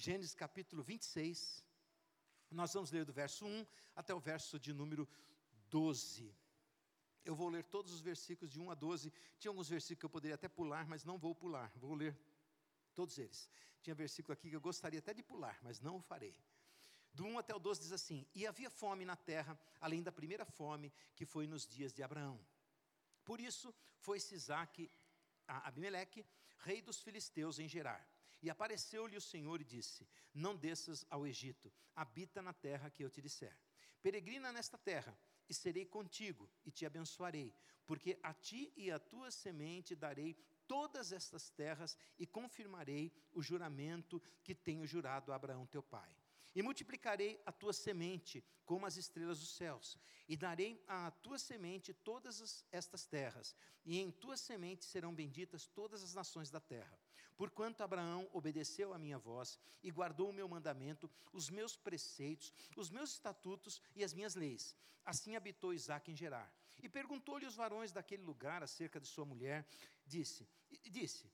Gênesis capítulo 26. Nós vamos ler do verso 1 até o verso de número 12. Eu vou ler todos os versículos de 1 a 12. Tinha alguns versículos que eu poderia até pular, mas não vou pular. Vou ler todos eles. Tinha versículo aqui que eu gostaria até de pular, mas não o farei. Do 1 até o 12 diz assim: E havia fome na terra, além da primeira fome que foi nos dias de Abraão. Por isso foi-se Isaac a Abimeleque, rei dos filisteus, em Gerar. E apareceu-lhe o Senhor e disse: Não desças ao Egito, habita na terra que eu te disser. Peregrina nesta terra, e serei contigo, e te abençoarei, porque a ti e a tua semente darei todas estas terras, e confirmarei o juramento que tenho jurado a Abraão teu pai. E multiplicarei a tua semente como as estrelas dos céus, e darei à tua semente todas as, estas terras, e em tua semente serão benditas todas as nações da terra. Porquanto Abraão obedeceu à minha voz e guardou o meu mandamento, os meus preceitos, os meus estatutos e as minhas leis. Assim habitou Isaac em Gerar. E perguntou-lhe os varões daquele lugar acerca de sua mulher, disse, disse: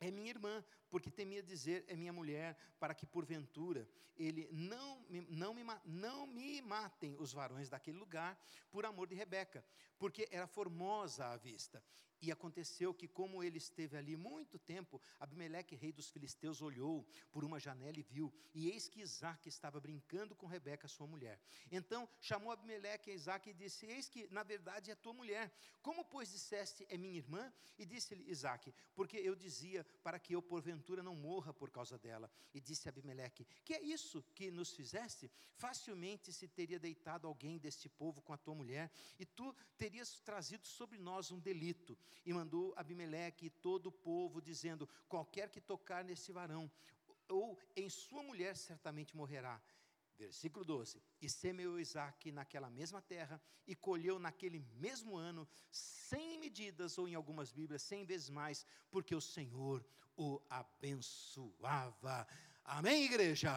é minha irmã, porque temia dizer, é minha mulher, para que porventura ele não me, não, me, não me matem os varões daquele lugar, por amor de Rebeca, porque era formosa à vista. E aconteceu que, como ele esteve ali muito tempo, Abimeleque, rei dos filisteus, olhou por uma janela e viu, e eis que Isaac estava brincando com Rebeca, sua mulher. Então chamou Abimeleque a Isaac e disse: Eis que, na verdade, é tua mulher. Como, pois, disseste, é minha irmã? E disse-lhe Isaac: Porque eu dizia para que eu, porventura, não morra por causa dela. E disse Abimeleque: Que é isso que nos fizeste? Facilmente se teria deitado alguém deste povo com a tua mulher, e tu terias trazido sobre nós um delito e mandou Abimeleque e todo o povo, dizendo: Qualquer que tocar nesse varão, ou em sua mulher, certamente morrerá. Versículo 12: E semeou Isaac naquela mesma terra, e colheu naquele mesmo ano, cem medidas, ou em algumas Bíblias, cem vezes mais, porque o Senhor o abençoava. Amém, igreja?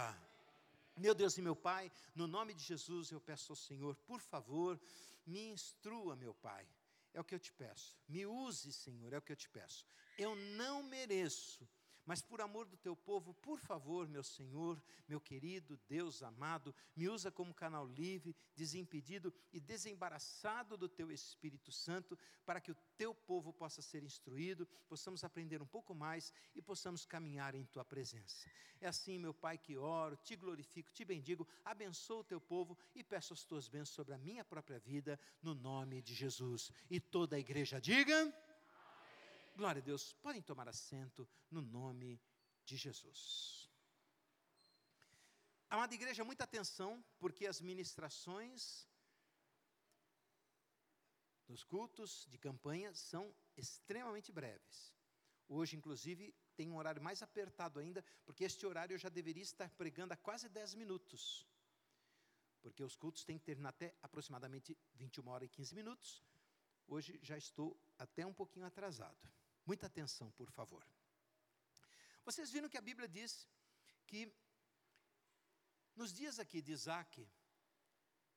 Meu Deus e meu Pai, no nome de Jesus eu peço ao Senhor, por favor, me instrua, meu Pai, é o que eu te peço. Me use, Senhor, é o que eu te peço. Eu não mereço, mas por amor do teu povo, por favor, meu Senhor, meu querido Deus amado, me usa como canal livre, desimpedido e desembaraçado do teu Espírito Santo, para que o teu povo possa ser instruído, possamos aprender um pouco mais e possamos caminhar em tua presença. É assim, meu Pai, que oro, te glorifico, te bendigo, abençoo o teu povo e peço as tuas bênçãos sobre a minha própria vida, no nome de Jesus. E toda a igreja diga. Glória a Deus. Podem tomar assento no nome de Jesus. Amada igreja, muita atenção, porque as ministrações dos cultos de campanha são extremamente breves. Hoje, inclusive, tem um horário mais apertado ainda, porque este horário eu já deveria estar pregando há quase 10 minutos. Porque os cultos têm que terminar até aproximadamente 21 horas e 15 minutos. Hoje já estou até um pouquinho atrasado. Muita atenção, por favor. Vocês viram que a Bíblia diz que nos dias aqui de Isaac,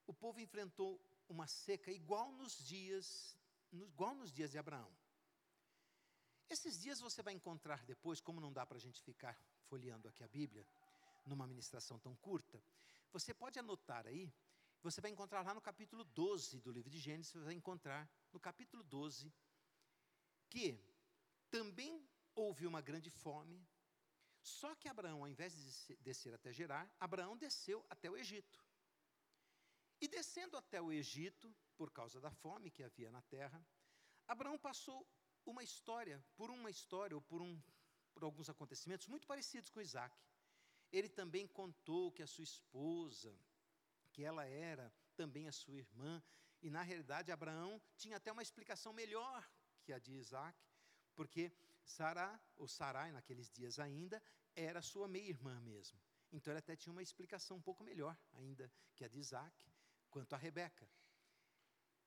o povo enfrentou uma seca igual nos dias, igual nos dias de Abraão. Esses dias você vai encontrar depois, como não dá para a gente ficar folheando aqui a Bíblia, numa ministração tão curta, você pode anotar aí, você vai encontrar lá no capítulo 12 do livro de Gênesis, você vai encontrar no capítulo 12 que também houve uma grande fome, só que Abraão, ao invés de descer até Gerar, Abraão desceu até o Egito. E descendo até o Egito, por causa da fome que havia na terra, Abraão passou uma história, por uma história ou por, um, por alguns acontecimentos muito parecidos com Isaac. Ele também contou que a sua esposa, que ela era também a sua irmã, e na realidade Abraão tinha até uma explicação melhor que a de Isaac, porque Sará, ou Sarai naqueles dias ainda, era sua meia-irmã mesmo. Então ele até tinha uma explicação um pouco melhor ainda que a de Isaac, quanto a Rebeca.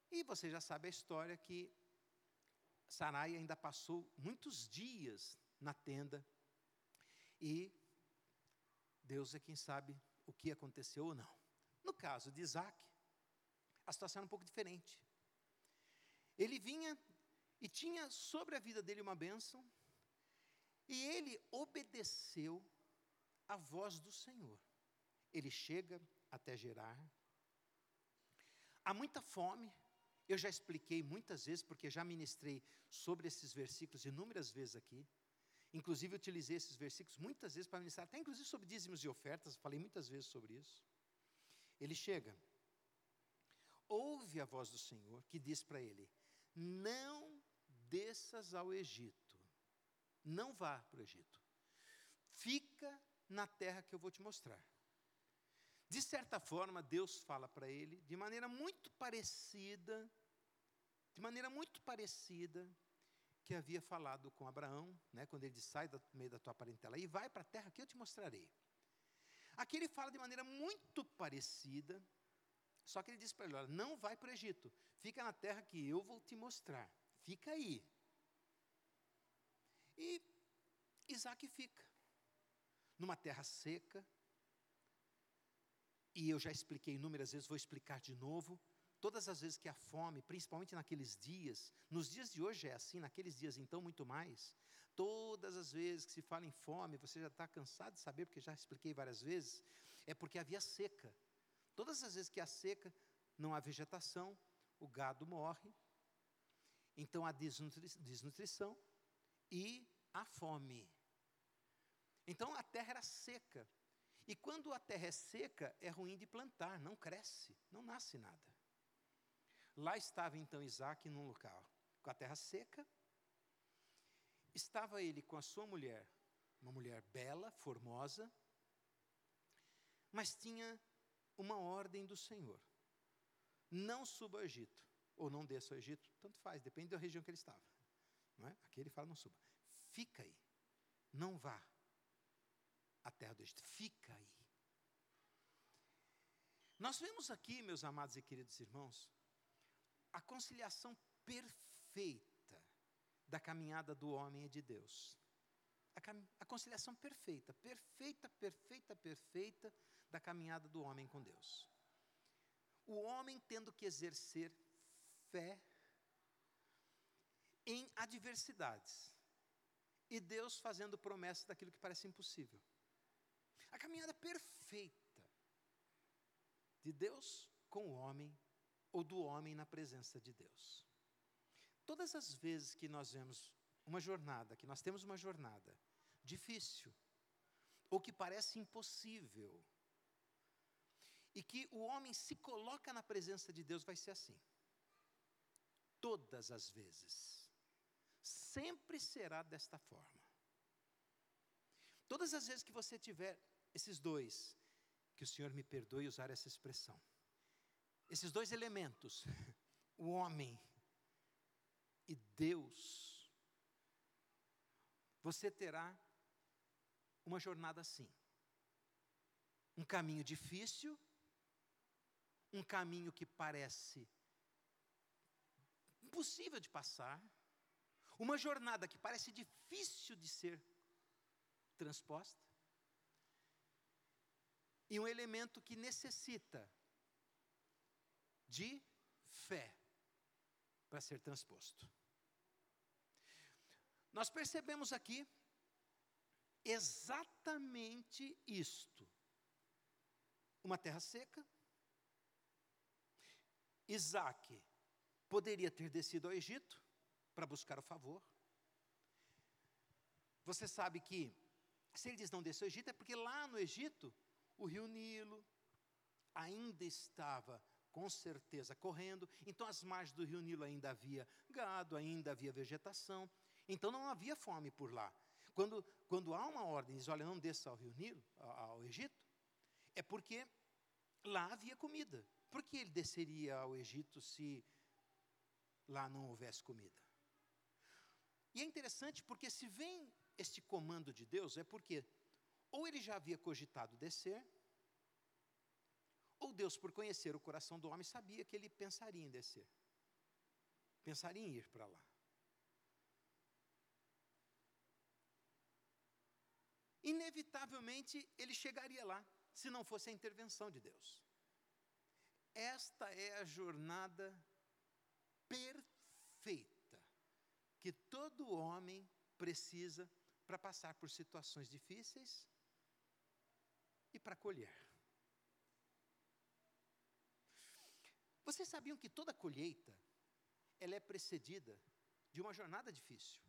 E você já sabe a história que Sarai ainda passou muitos dias na tenda e Deus é quem sabe o que aconteceu ou não. No caso de Isaac, a situação era um pouco diferente. Ele vinha e tinha sobre a vida dele uma bênção, e ele obedeceu a voz do Senhor. Ele chega até Gerar. Há muita fome. Eu já expliquei muitas vezes, porque já ministrei sobre esses versículos inúmeras vezes aqui. Inclusive, utilizei esses versículos muitas vezes para ministrar, até inclusive sobre dízimos e ofertas, falei muitas vezes sobre isso. Ele chega, ouve a voz do Senhor, que diz para ele: Não desças ao Egito, não vá para o Egito, fica na terra que eu vou te mostrar. De certa forma, Deus fala para ele de maneira muito parecida, de maneira muito parecida que havia falado com Abraão, né, quando ele diz, sai do meio da tua parentela e vai para a terra que eu te mostrarei. Aqui ele fala de maneira muito parecida, só que ele diz para ele, olha, não vai para o Egito, fica na terra que eu vou te mostrar, fica aí. E Isaac fica, numa terra seca, e eu já expliquei inúmeras vezes, vou explicar de novo, Todas as vezes que há fome, principalmente naqueles dias, nos dias de hoje é assim, naqueles dias então muito mais. Todas as vezes que se fala em fome, você já está cansado de saber, porque já expliquei várias vezes, é porque havia seca. Todas as vezes que há seca, não há vegetação, o gado morre, então há desnutrição e há fome. Então a terra era seca. E quando a terra é seca, é ruim de plantar, não cresce, não nasce nada. Lá estava então Isaac num local com a terra seca. Estava ele com a sua mulher, uma mulher bela, formosa, mas tinha uma ordem do Senhor: não suba ao Egito, ou não desça ao Egito, tanto faz, depende da região que ele estava. Não é? Aqui ele fala: não suba, fica aí, não vá à terra do Egito, fica aí. Nós vemos aqui, meus amados e queridos irmãos, a conciliação perfeita da caminhada do homem e de Deus. A, a, conciliação perfeita, perfeita, perfeita, perfeita da caminhada do homem com Deus. O homem tendo que exercer fé em adversidades. E Deus fazendo promessas daquilo que parece impossível. A caminhada perfeita de Deus com o homem ou do homem na presença de Deus. Todas as vezes que nós vemos uma jornada, que nós temos uma jornada difícil, ou que parece impossível, e que o homem se coloca na presença de Deus, vai ser assim. Todas as vezes. Sempre será desta forma. Todas as vezes que você tiver esses dois, que o Senhor me perdoe usar essa expressão esses dois elementos, o homem e Deus, você terá uma jornada assim. Um caminho difícil, um caminho que parece impossível de passar, uma jornada que parece difícil de ser transposta, e um elemento que necessita de fé para ser transposto. Nós percebemos aqui exatamente isto: uma terra seca. Isaac poderia ter descido ao Egito para buscar o favor. Você sabe que, se ele diz não desceu ao Egito, é porque lá no Egito, o rio Nilo ainda estava com certeza correndo. Então, às margens do rio Nilo ainda havia gado, ainda havia vegetação. Então, não havia fome por lá. Quando, quando há uma ordem, diz: olha, não desça ao rio Nilo, ao Egito, é porque lá havia comida. Por que ele desceria ao Egito se lá não houvesse comida? E é interessante porque se vem este comando de Deus, é porque ou ele já havia cogitado descer, ou Deus, por conhecer o coração do homem, sabia que ele pensaria em descer, pensaria em ir para lá. Inevitavelmente ele chegaria lá, se não fosse a intervenção de Deus. Esta é a jornada perfeita que todo homem precisa para passar por situações difíceis para colher. Vocês sabiam que toda colheita ela é precedida de uma jornada difícil.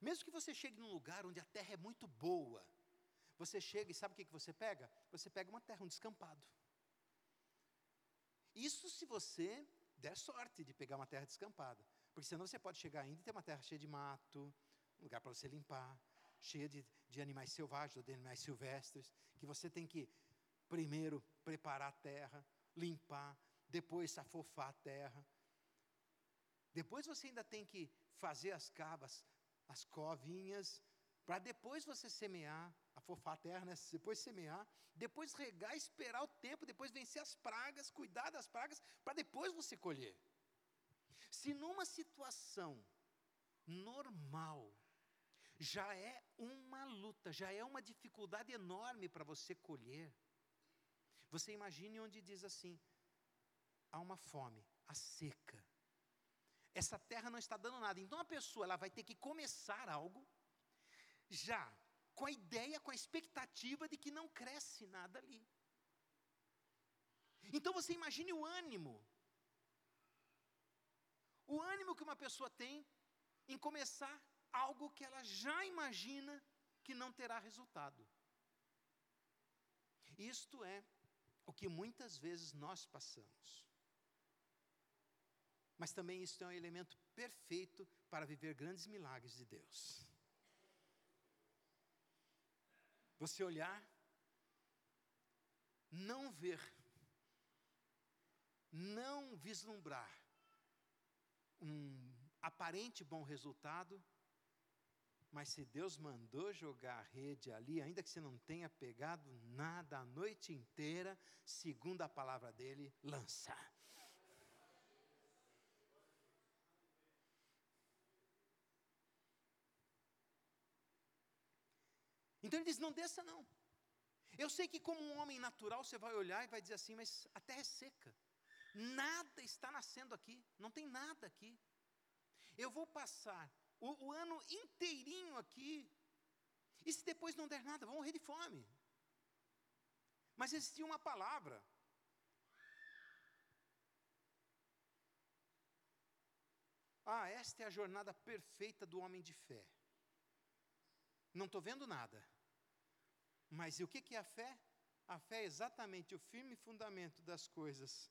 Mesmo que você chegue num lugar onde a terra é muito boa, você chega e sabe o que, que você pega? Você pega uma terra, um descampado. Isso se você der sorte de pegar uma terra descampada. Porque senão você pode chegar ainda e ter uma terra cheia de mato, um lugar para você limpar, cheia de, de animais selvagens, de animais silvestres, que você tem que primeiro preparar a terra, limpar, depois afofar a terra. Depois você ainda tem que fazer as cavas, as covinhas, para depois você semear, a terra, né? depois semear, depois regar, esperar o tempo, depois vencer as pragas, cuidar das pragas, para depois você colher. Se numa situação normal, já é uma luta, já é uma dificuldade enorme para você colher. Você imagine onde diz assim: há uma fome, a seca. Essa terra não está dando nada. Então a pessoa ela vai ter que começar algo já com a ideia, com a expectativa de que não cresce nada ali. Então você imagine o ânimo. O ânimo que uma pessoa tem em começar algo que ela já imagina que não terá resultado. Isto é o que muitas vezes nós passamos. Mas também isso é um elemento perfeito para viver grandes milagres de Deus. Você olhar, não ver, não vislumbrar um aparente bom resultado, mas se Deus mandou jogar a rede ali, ainda que você não tenha pegado nada a noite inteira, segundo a palavra dele, lança. Então ele diz: não desça não. Eu sei que, como um homem natural, você vai olhar e vai dizer assim: mas a terra é seca. Nada está nascendo aqui. Não tem nada aqui. Eu vou passar o, o ano inteirinho aqui. E se depois não der nada, vão morrer de fome. Mas existia uma palavra. Ah, esta é a jornada perfeita do homem de fé. Não estou vendo nada. Mas e o que, é a fé? A fé é exatamente o firme fundamento das coisas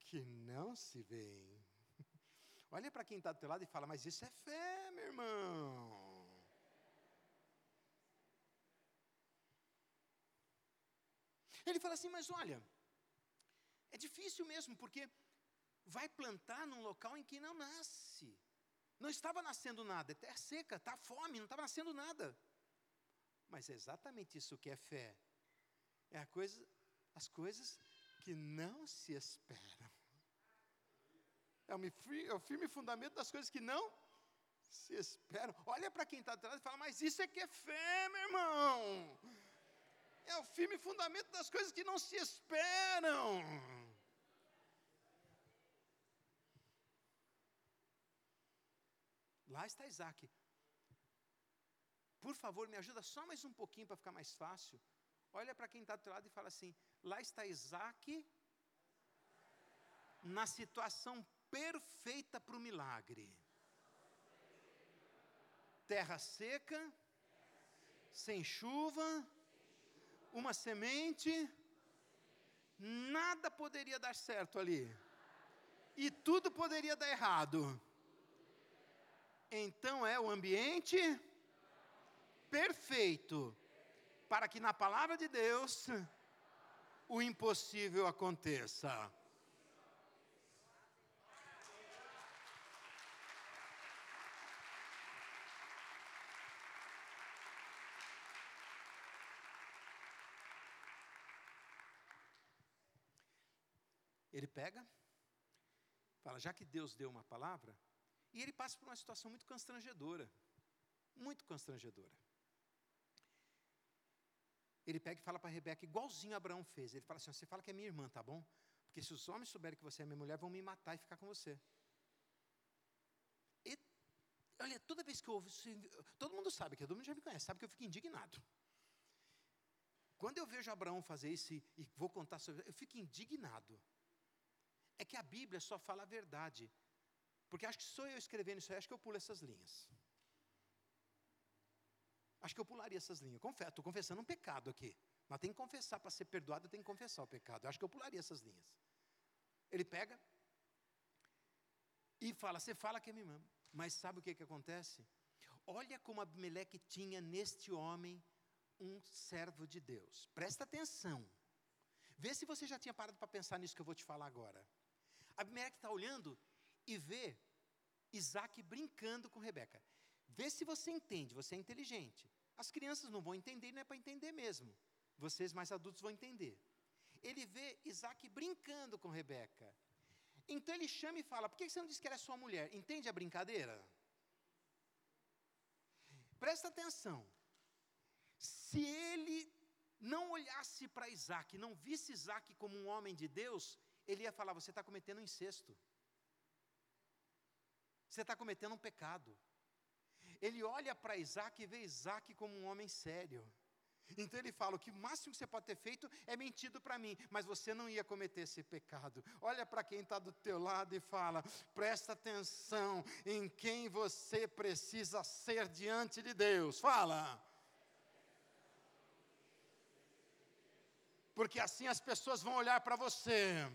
que não se veem. Olha para quem está do teu lado e fala, mas isso é fé, meu irmão. Ele fala assim, mas olha, é difícil mesmo, porque vai plantar num local em que não nasce. Não estava nascendo nada, é terra seca, está fome, não estava nascendo nada. Mas é exatamente isso que é fé. É coisa, as coisas que não se esperam. É é o firme fundamento das coisas que não se esperam. Olha para quem está atrás e fala, mas isso é que é fé, meu irmão. É o firme fundamento das coisas que não se esperam. Lá está Isaac. Por favor, me ajuda só mais um pouquinho para ficar mais fácil. Olha para quem está do teu lado e fala assim: lá está Isaac na situação perfeita para o milagre. Terra seca, sem chuva, uma semente, nada poderia dar certo ali. E tudo poderia dar errado. Então é o ambiente perfeito para que na palavra de Deus o impossível aconteça. Ele pega, fala, já que Deus deu uma palavra, e ele passa por uma situação muito constrangedora. Muito constrangedora. Ele pega e fala para Rebeca, igualzinho Abraão fez. Ele fala assim: Você fala que é minha irmã, tá bom? Porque se os homens souberem que você é minha mulher, vão me matar e ficar com você. E, olha, toda vez que eu ouvo isso, todo mundo sabe, que todo mundo já me conhece, sabe que eu fico indignado. Quando eu vejo Abraão fazer isso e, e vou contar sobre eu fico indignado. É que a Bíblia só fala a verdade. Porque acho que sou eu escrevendo isso aí, acho que eu pulo essas linhas. Acho que eu pularia essas linhas. Confesso, estou confessando um pecado aqui. Mas tem que confessar, para ser perdoado, tem que confessar o pecado. Acho que eu pularia essas linhas. Ele pega e fala: Você fala que me ama. Mas sabe o que, que acontece? Olha como Abimeleque tinha neste homem um servo de Deus. Presta atenção. Vê se você já tinha parado para pensar nisso que eu vou te falar agora. Abimeleque está olhando e vê Isaac brincando com Rebeca. Vê se você entende, você é inteligente. As crianças não vão entender, não é para entender mesmo. Vocês mais adultos vão entender. Ele vê Isaac brincando com Rebeca. Então ele chama e fala: Por que você não disse que era sua mulher? Entende a brincadeira? Presta atenção. Se ele não olhasse para Isaac, não visse Isaac como um homem de Deus, ele ia falar: Você está cometendo um incesto. Você está cometendo um pecado. Ele olha para Isaac e vê Isaac como um homem sério. Então ele fala: o que o máximo que você pode ter feito é mentido para mim, mas você não ia cometer esse pecado. Olha para quem está do teu lado e fala: presta atenção em quem você precisa ser diante de Deus. Fala. Porque assim as pessoas vão olhar para você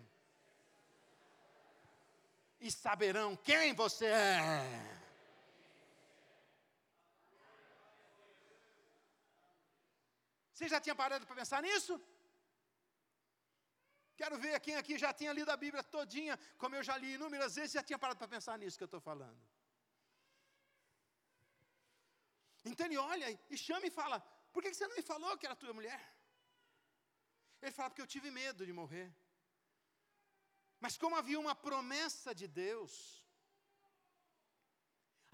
e saberão quem você é. Você já tinha parado para pensar nisso? Quero ver quem aqui já tinha lido a Bíblia todinha, como eu já li inúmeras vezes, já tinha parado para pensar nisso que eu estou falando. Então ele olha e chama e fala: Por que você não me falou que era tua mulher? Ele fala: Porque eu tive medo de morrer. Mas como havia uma promessa de Deus,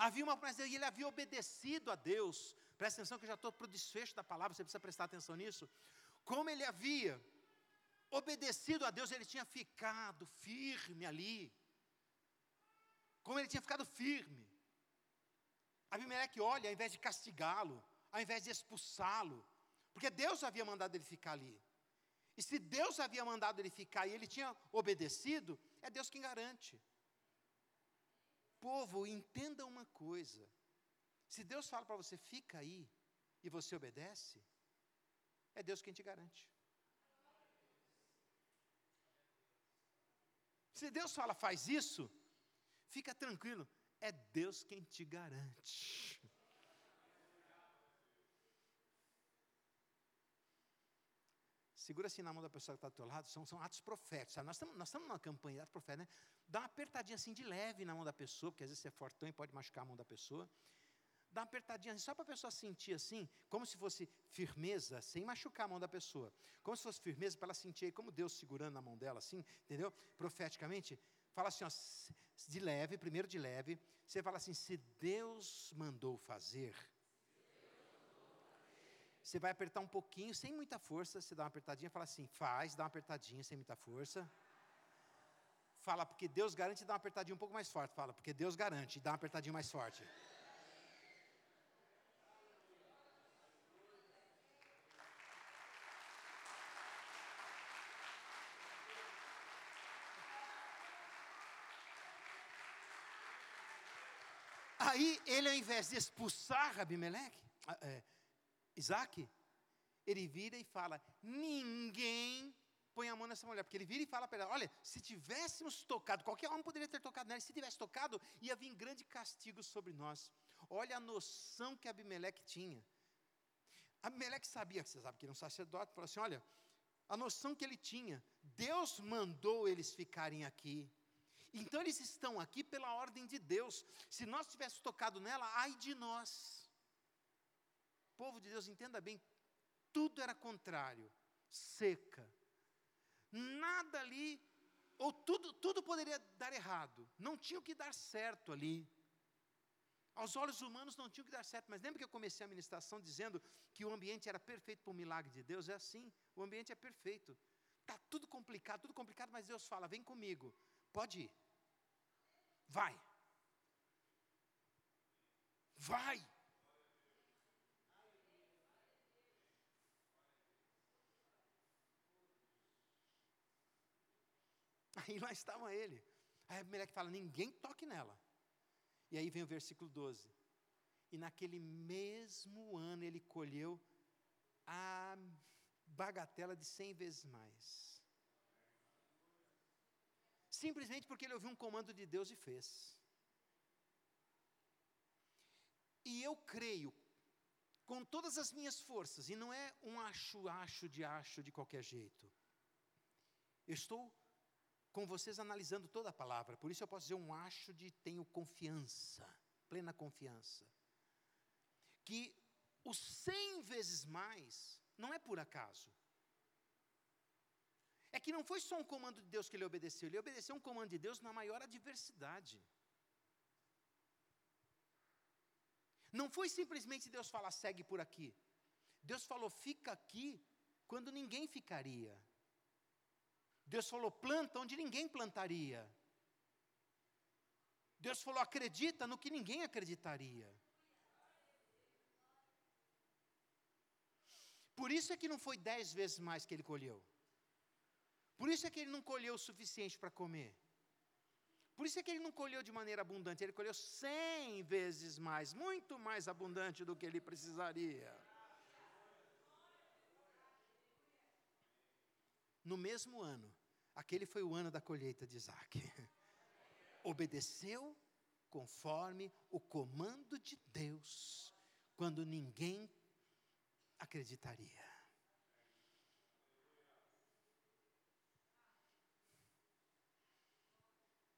havia uma promessa e ele havia obedecido a Deus, Presta atenção que eu já estou para o desfecho da palavra, você precisa prestar atenção nisso. Como ele havia obedecido a Deus, ele tinha ficado firme ali. Como ele tinha ficado firme. Abimeleque olha, ao invés de castigá-lo, ao invés de expulsá-lo, porque Deus havia mandado ele ficar ali. E se Deus havia mandado ele ficar e ele tinha obedecido, é Deus quem garante. Povo, entenda uma coisa. Se Deus fala para você, fica aí, e você obedece, é Deus quem te garante. Se Deus fala, faz isso, fica tranquilo, é Deus quem te garante. Segura assim na mão da pessoa que está do teu lado, são, são atos proféticos. Sabe? Nós estamos nós numa campanha de atos proféticos, né? Dá uma apertadinha assim de leve na mão da pessoa, porque às vezes você é fortão e pode machucar a mão da pessoa dá uma apertadinha assim, só para a pessoa sentir assim, como se fosse firmeza, sem machucar a mão da pessoa. Como se fosse firmeza para ela sentir aí, como Deus segurando na mão dela, assim, entendeu? Profeticamente. Fala assim, ó, de leve, primeiro de leve. Você fala assim: se Deus mandou fazer. Você vai apertar um pouquinho, sem muita força. Você dá uma apertadinha, fala assim: faz, dá uma apertadinha, sem muita força. Fala, porque Deus garante, dá uma apertadinha um pouco mais forte. Fala, porque Deus garante, dá uma apertadinha mais forte. Aí ele, ao invés de expulsar Abimeleque, é, Isaac, ele vira e fala: ninguém põe a mão nessa mulher, porque ele vira e fala para ela: olha, se tivéssemos tocado, qualquer homem poderia ter tocado nela, se tivesse tocado, ia vir grande castigo sobre nós. Olha a noção que Abimeleque tinha. Abimeleque sabia, você sabe que ele é um sacerdote, falou assim: olha, a noção que ele tinha, Deus mandou eles ficarem aqui. Então eles estão aqui pela ordem de Deus. Se nós tivéssemos tocado nela, ai de nós. Povo de Deus, entenda bem, tudo era contrário, seca. Nada ali, ou tudo, tudo poderia dar errado. Não tinha o que dar certo ali. Aos olhos humanos não tinha o que dar certo, mas lembra que eu comecei a ministração dizendo que o ambiente era perfeito para o milagre de Deus? É assim, o ambiente é perfeito. Está tudo complicado, tudo complicado, mas Deus fala: vem comigo. Pode ir. Vai. Vai. Aí lá estava ele. Aí a mulher que fala: ninguém toque nela. E aí vem o versículo 12. E naquele mesmo ano ele colheu a bagatela de cem vezes mais. Simplesmente porque ele ouviu um comando de Deus e fez. E eu creio, com todas as minhas forças, e não é um acho-acho de acho de qualquer jeito. Eu estou com vocês analisando toda a palavra, por isso eu posso dizer um acho de tenho confiança, plena confiança. Que o cem vezes mais não é por acaso. É que não foi só um comando de Deus que ele obedeceu, ele obedeceu um comando de Deus na maior adversidade. Não foi simplesmente Deus falar, segue por aqui. Deus falou, fica aqui, quando ninguém ficaria. Deus falou, planta onde ninguém plantaria. Deus falou, acredita no que ninguém acreditaria. Por isso é que não foi dez vezes mais que ele colheu. Por isso é que ele não colheu o suficiente para comer. Por isso é que ele não colheu de maneira abundante, ele colheu cem vezes mais, muito mais abundante do que ele precisaria. No mesmo ano, aquele foi o ano da colheita de Isaac. Obedeceu conforme o comando de Deus, quando ninguém acreditaria.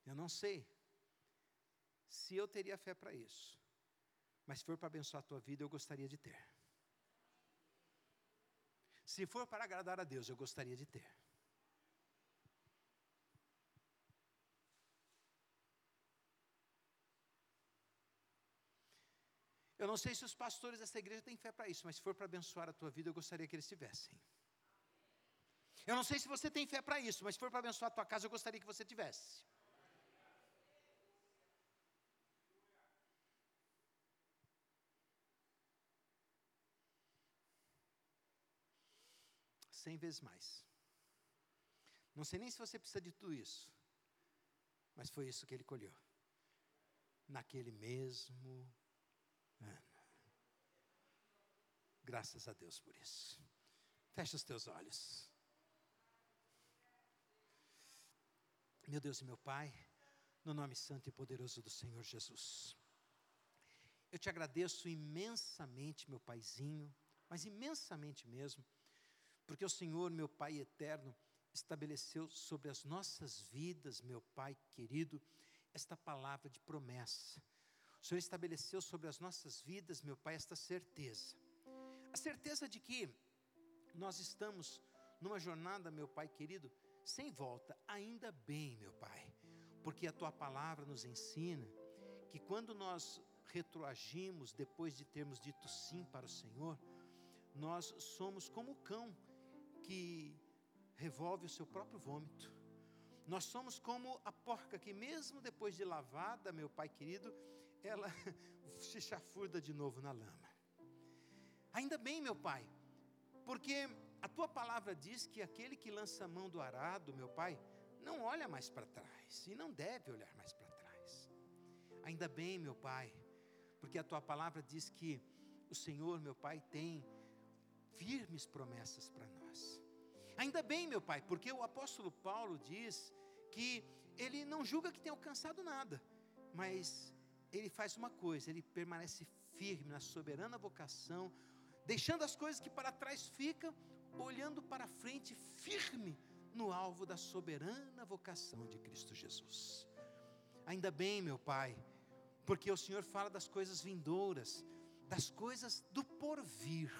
Eu não sei se eu teria fé para isso, mas se for para abençoar a tua vida, eu gostaria de ter. Se for para agradar a Deus, eu gostaria de ter. Eu não sei se os pastores dessa igreja têm fé para isso, mas se for para abençoar a tua vida, eu gostaria que eles tivessem. Eu não sei se você tem fé para isso, mas se for para abençoar a tua casa, eu gostaria que você tivesse. cem vezes mais. Não sei nem se você precisa de tudo isso, mas foi isso que ele colheu. Naquele mesmo ano. Graças a Deus por isso. Fecha os teus olhos. Meu Deus e meu Pai, no nome santo e poderoso do Senhor Jesus. Eu te agradeço imensamente, meu Paizinho, mas imensamente mesmo porque o Senhor, meu Pai eterno, estabeleceu sobre as nossas vidas, meu Pai querido, esta palavra de promessa. O Senhor estabeleceu sobre as nossas vidas, meu Pai, esta certeza. A certeza de que nós estamos numa jornada, meu Pai querido, sem volta, ainda bem, meu Pai, porque a tua palavra nos ensina que quando nós retroagimos depois de termos dito sim para o Senhor, nós somos como o cão que revolve o seu próprio vômito. Nós somos como a porca que, mesmo depois de lavada, meu pai querido, ela se chafurda de novo na lama. Ainda bem, meu pai, porque a tua palavra diz que aquele que lança a mão do arado, meu pai, não olha mais para trás e não deve olhar mais para trás. Ainda bem, meu pai, porque a tua palavra diz que o Senhor, meu pai, tem firmes promessas para nós. Ainda bem, meu pai, porque o apóstolo Paulo diz que ele não julga que tenha alcançado nada, mas ele faz uma coisa, ele permanece firme na soberana vocação, deixando as coisas que para trás ficam, olhando para frente, firme no alvo da soberana vocação de Cristo Jesus. Ainda bem, meu Pai, porque o Senhor fala das coisas vindouras, das coisas do porvir.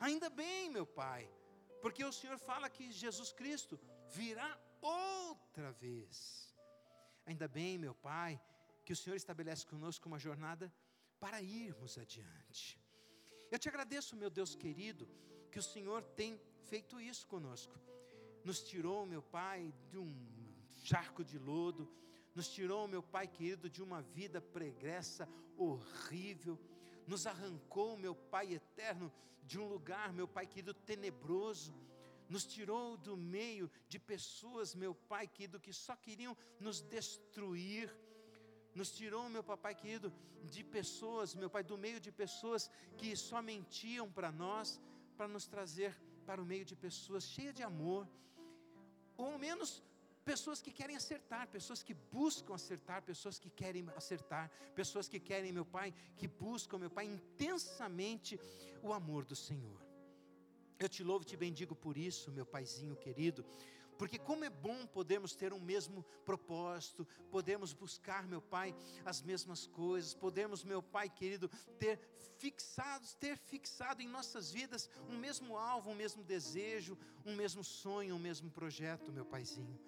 Ainda bem, meu Pai, porque o Senhor fala que Jesus Cristo virá outra vez. Ainda bem, meu Pai, que o Senhor estabelece conosco uma jornada para irmos adiante. Eu te agradeço, meu Deus querido, que o Senhor tem feito isso conosco. Nos tirou, meu Pai, de um charco de lodo, nos tirou, meu Pai querido, de uma vida pregressa, horrível, nos arrancou, meu Pai eterno, de um lugar, meu Pai querido, tenebroso, nos tirou do meio de pessoas, meu Pai querido, que só queriam nos destruir. Nos tirou, meu papai querido, de pessoas, meu Pai, do meio de pessoas que só mentiam para nós, para nos trazer para o meio de pessoas cheias de amor, ou ao menos pessoas que querem acertar, pessoas que buscam acertar, pessoas que querem acertar, pessoas que querem, meu Pai, que buscam, meu Pai, intensamente o amor do Senhor. Eu te louvo e te bendigo por isso, meu Paizinho querido, porque como é bom podermos ter um mesmo propósito, podemos buscar, meu Pai, as mesmas coisas, podemos, meu Pai querido, ter fixados, ter fixado em nossas vidas um mesmo alvo, um mesmo desejo, um mesmo sonho, um mesmo projeto, meu Paizinho.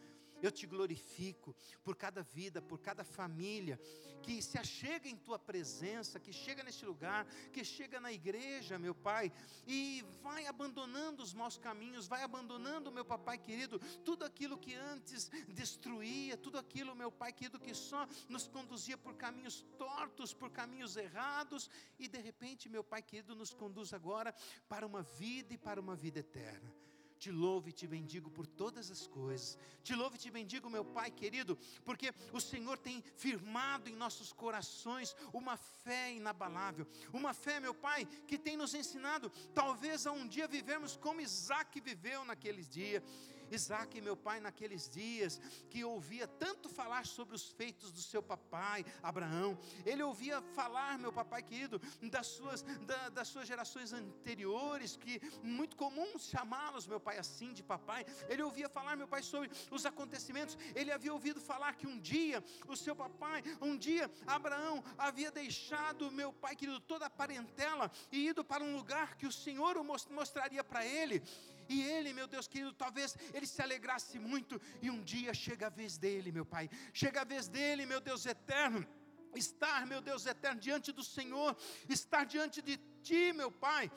Eu te glorifico por cada vida, por cada família que se achega em tua presença, que chega neste lugar, que chega na igreja, meu Pai, e vai abandonando os maus caminhos, vai abandonando, meu papai querido, tudo aquilo que antes destruía, tudo aquilo, meu Pai querido, que só nos conduzia por caminhos tortos, por caminhos errados, e de repente, meu Pai querido, nos conduz agora para uma vida e para uma vida eterna. Te louvo e te bendigo por todas as coisas. Te louvo e te bendigo, meu Pai querido, porque o Senhor tem firmado em nossos corações uma fé inabalável. Uma fé, meu Pai, que tem nos ensinado, talvez a um dia vivemos como Isaac viveu naqueles dias Isaac, meu pai, naqueles dias, que ouvia tanto falar sobre os feitos do seu papai, Abraão, ele ouvia falar, meu papai querido, das suas, da, das suas gerações anteriores, que muito comum chamá-los, meu pai, assim, de papai. Ele ouvia falar, meu pai, sobre os acontecimentos. Ele havia ouvido falar que um dia o seu papai, um dia Abraão havia deixado, meu pai querido, toda a parentela e ido para um lugar que o Senhor o mostraria para ele. E ele, meu Deus querido, talvez ele se alegrasse muito. E um dia chega a vez dele, meu Pai. Chega a vez dele, meu Deus eterno. Estar, meu Deus eterno, diante do Senhor. Estar diante de Ti, meu Pai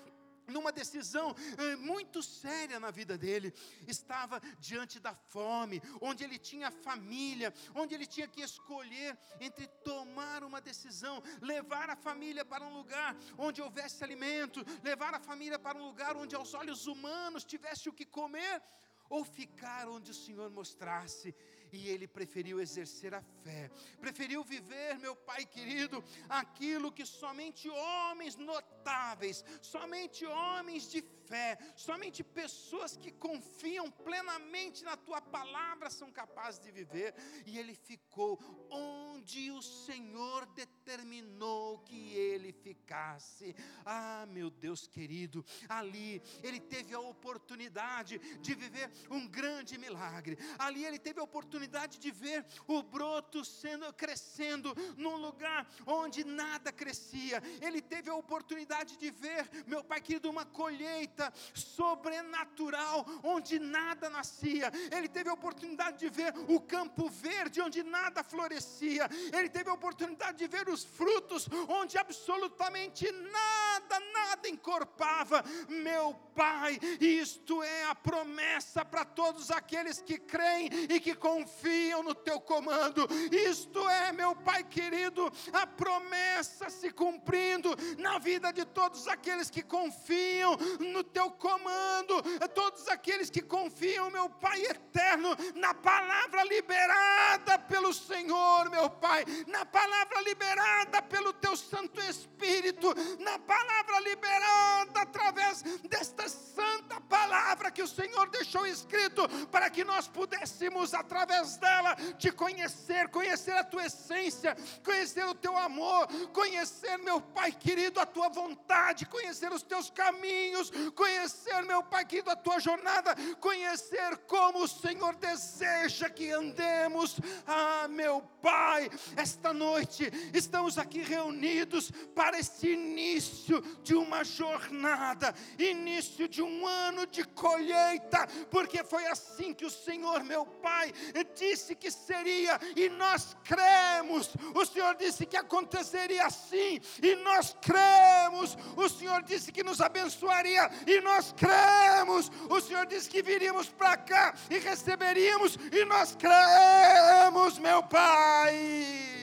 numa decisão eh, muito séria na vida dele. Estava diante da fome, onde ele tinha família, onde ele tinha que escolher entre tomar uma decisão, levar a família para um lugar onde houvesse alimento, levar a família para um lugar onde aos olhos humanos tivesse o que comer, ou ficar onde o Senhor mostrasse e ele preferiu exercer a fé, preferiu viver, meu Pai querido, aquilo que somente homens notáveis, somente homens de fé, somente pessoas que confiam plenamente na tua palavra são capazes de viver, e ele ficou onde o Senhor determinou que ele ficasse. Ah, meu Deus querido, ali ele teve a oportunidade de viver um grande milagre, ali ele teve a oportunidade de ver o broto sendo crescendo num lugar onde nada crescia, ele teve a oportunidade de ver, meu Pai querido, uma colheita sobrenatural, onde nada nascia. Ele teve a oportunidade de ver o campo verde, onde nada florescia. Ele teve a oportunidade de ver os frutos, onde absolutamente nada, nada encorpava. Meu Pai, isto é a promessa para todos aqueles que creem e que confiam no teu comando. Isto é, meu Pai querido, a promessa se cumprindo na vida de todos aqueles que confiam no teu comando, todos aqueles que confiam, meu Pai eterno, na palavra liberada pelo Senhor, meu Pai, na palavra liberada pelo teu Santo Espírito, na palavra liberada através desta santa palavra que o Senhor deixou escrito para que nós pudéssemos através dela te conhecer, conhecer a tua essência, conhecer o teu amor, conhecer, meu Pai querido, a tua vontade, conhecer os teus caminhos, conhecer, meu Pai querido, a tua jornada, conhecer como o Senhor deseja que andemos. Ah, meu Pai, esta noite estamos aqui reunidos para este início de uma jornada, início de um ano de colheita, porque foi assim que o Senhor, meu Pai, disse que seria, e nós cremos. O Senhor disse que aconteceria assim, e nós cremos. O Senhor disse que nos abençoaria, e nós cremos. O Senhor disse que viríamos para cá e receberíamos, e nós cremos, meu Pai.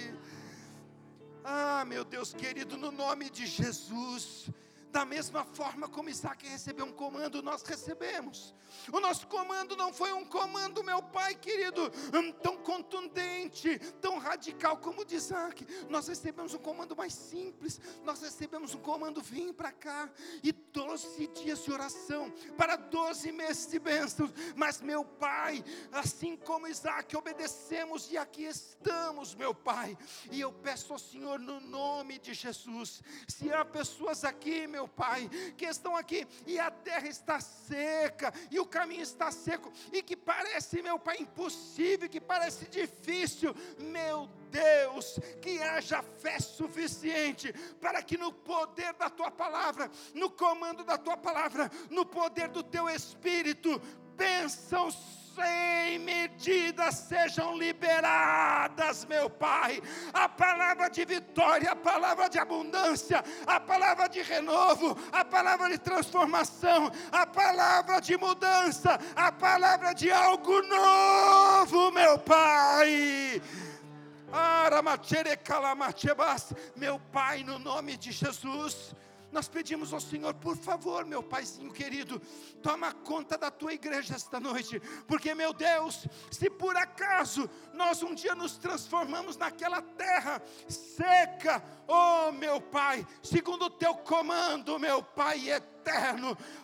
Ah, meu Deus querido, no nome de Jesus, Da mesma forma como Isaac recebeu um comando, nós recebemos. O nosso comando não foi um comando, meu pai querido, hum, tão contundente, tão radical como o de Isaac. Nós recebemos um comando mais simples. Nós recebemos um comando: vim para cá. E 12 dias de oração para 12 meses de bênçãos. Mas, meu pai, assim como Isaac, obedecemos e aqui estamos, meu pai. E eu peço ao Senhor, no nome de Jesus, se há pessoas aqui, meu meu Pai, que estão aqui e a terra está seca e o caminho está seco e que parece, meu Pai, impossível, que parece difícil, meu Deus, que haja fé suficiente para que no poder da tua palavra, no comando da tua palavra, no poder do teu espírito, bênçãos sem medida sejam liberadas, meu Pai. A palavra de vitória, a palavra de abundância, a palavra de renovo, a palavra de transformação, a palavra de mudança, a palavra de algo novo, meu Pai. Meu Pai, no nome de Jesus nós pedimos ao Senhor, por favor, meu Paizinho querido, toma conta da tua igreja esta noite, porque, meu Deus, se por acaso nós um dia nos transformamos naquela terra seca, oh meu Pai, segundo o teu comando, meu Pai eterno,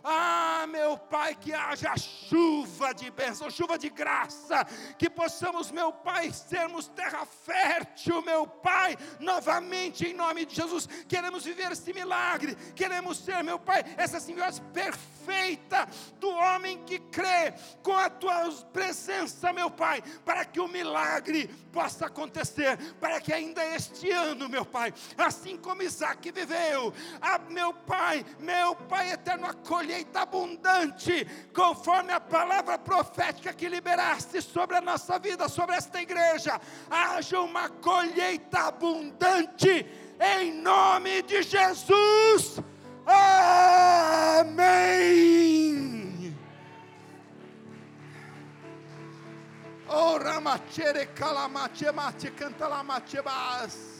ah, meu Pai, que haja chuva de bênção, chuva de graça, que possamos, meu Pai, sermos terra fértil, meu Pai, novamente em nome de Jesus, queremos viver esse milagre, queremos ser, meu Pai, essa simbiose perfeita do homem que crê com a tua presença, meu Pai, para que o milagre possa acontecer, para que ainda este ano, meu Pai, assim como Isaac viveu, ah, meu Pai, meu Pai eterno, a colheita abundante, conforme a palavra profética que liberaste sobre a nossa vida, sobre esta igreja, haja uma colheita abundante, em nome de Jesus. Amém. Oh, ramachere calamate mate canta bas.